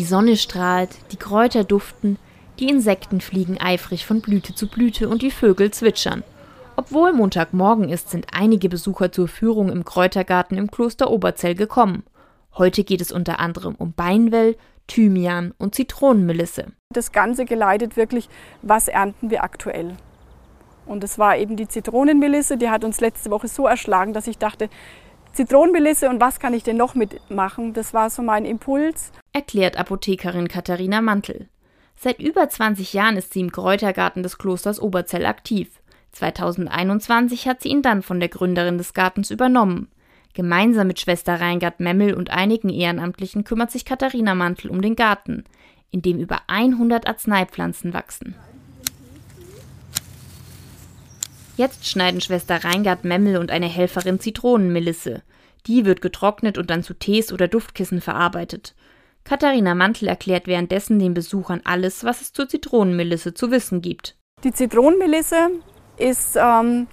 Die Sonne strahlt, die Kräuter duften, die Insekten fliegen eifrig von Blüte zu Blüte und die Vögel zwitschern. Obwohl Montagmorgen ist, sind einige Besucher zur Führung im Kräutergarten im Kloster Oberzell gekommen. Heute geht es unter anderem um Beinwell, Thymian und Zitronenmelisse. Das Ganze geleitet wirklich, was ernten wir aktuell. Und es war eben die Zitronenmelisse, die hat uns letzte Woche so erschlagen, dass ich dachte, Zitronenmelisse und was kann ich denn noch mitmachen? Das war so mein Impuls. Erklärt Apothekerin Katharina Mantel. Seit über 20 Jahren ist sie im Kräutergarten des Klosters Oberzell aktiv. 2021 hat sie ihn dann von der Gründerin des Gartens übernommen. Gemeinsam mit Schwester Reingard Memmel und einigen Ehrenamtlichen kümmert sich Katharina Mantel um den Garten, in dem über 100 Arzneipflanzen wachsen. Jetzt schneiden Schwester Reingard Memmel und eine Helferin Zitronenmelisse. Die wird getrocknet und dann zu Tees oder Duftkissen verarbeitet. Katharina Mantel erklärt währenddessen den Besuchern alles, was es zur Zitronenmelisse zu wissen gibt. Die Zitronenmelisse ist ähm,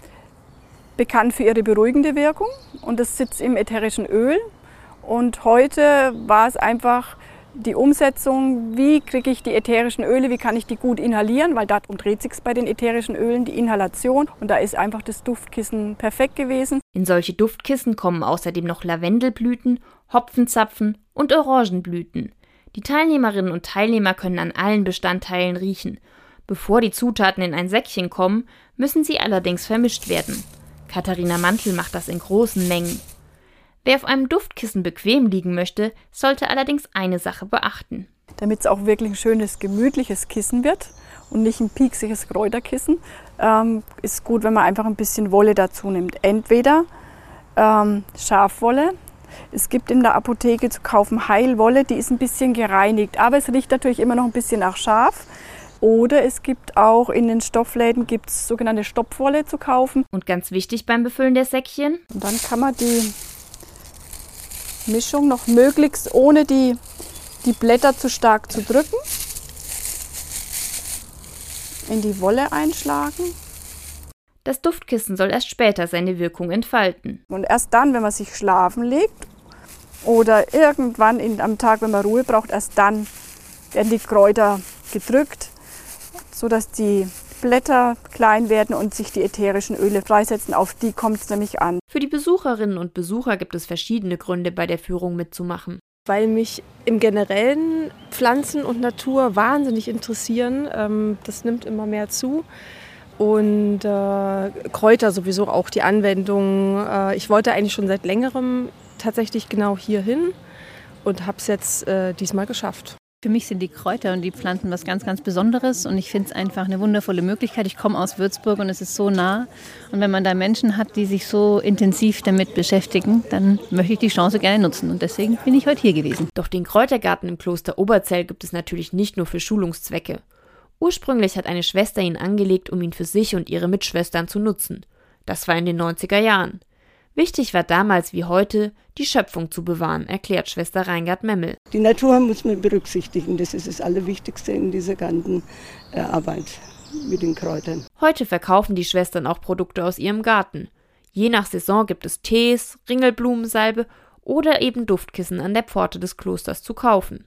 bekannt für ihre beruhigende Wirkung und es sitzt im ätherischen Öl. Und heute war es einfach die Umsetzung, wie kriege ich die ätherischen Öle, wie kann ich die gut inhalieren, weil darum dreht sich bei den ätherischen Ölen, die Inhalation. Und da ist einfach das Duftkissen perfekt gewesen. In solche Duftkissen kommen außerdem noch Lavendelblüten, Hopfenzapfen und Orangenblüten. Die Teilnehmerinnen und Teilnehmer können an allen Bestandteilen riechen. Bevor die Zutaten in ein Säckchen kommen, müssen sie allerdings vermischt werden. Katharina Mantel macht das in großen Mengen. Wer auf einem Duftkissen bequem liegen möchte, sollte allerdings eine Sache beachten. Damit es auch wirklich ein schönes, gemütliches Kissen wird und nicht ein pieksiges Kräuterkissen, ähm, ist gut, wenn man einfach ein bisschen Wolle dazu nimmt. Entweder ähm, Schafwolle. Es gibt in der Apotheke zu kaufen Heilwolle, die ist ein bisschen gereinigt, aber es riecht natürlich immer noch ein bisschen nach Schaf. Oder es gibt auch in den Stoffläden gibt's sogenannte Stopfwolle zu kaufen. Und ganz wichtig beim Befüllen der Säckchen. Und dann kann man die Mischung noch möglichst ohne die, die Blätter zu stark zu drücken. In die Wolle einschlagen. Das Duftkissen soll erst später seine Wirkung entfalten. Und erst dann, wenn man sich schlafen legt oder irgendwann in, am Tag, wenn man Ruhe braucht, erst dann werden die Kräuter gedrückt, sodass die Blätter klein werden und sich die ätherischen Öle freisetzen. Auf die kommt es nämlich an. Für die Besucherinnen und Besucher gibt es verschiedene Gründe, bei der Führung mitzumachen. Weil mich im Generellen Pflanzen und Natur wahnsinnig interessieren. Ähm, das nimmt immer mehr zu. Und äh, Kräuter sowieso auch die Anwendung. Äh, ich wollte eigentlich schon seit längerem tatsächlich genau hier hin und habe es jetzt äh, diesmal geschafft. Für mich sind die Kräuter und die Pflanzen was ganz, ganz Besonderes und ich finde es einfach eine wundervolle Möglichkeit. Ich komme aus Würzburg und es ist so nah. Und wenn man da Menschen hat, die sich so intensiv damit beschäftigen, dann möchte ich die Chance gerne nutzen und deswegen bin ich heute hier gewesen. Doch den Kräutergarten im Kloster Oberzell gibt es natürlich nicht nur für Schulungszwecke. Ursprünglich hat eine Schwester ihn angelegt, um ihn für sich und ihre Mitschwestern zu nutzen. Das war in den 90er Jahren. Wichtig war damals wie heute, die Schöpfung zu bewahren, erklärt Schwester Reingard Memmel. Die Natur muss man berücksichtigen, das ist das Allerwichtigste in dieser ganzen äh, Arbeit mit den Kräutern. Heute verkaufen die Schwestern auch Produkte aus ihrem Garten. Je nach Saison gibt es Tees, Ringelblumensalbe oder eben Duftkissen an der Pforte des Klosters zu kaufen.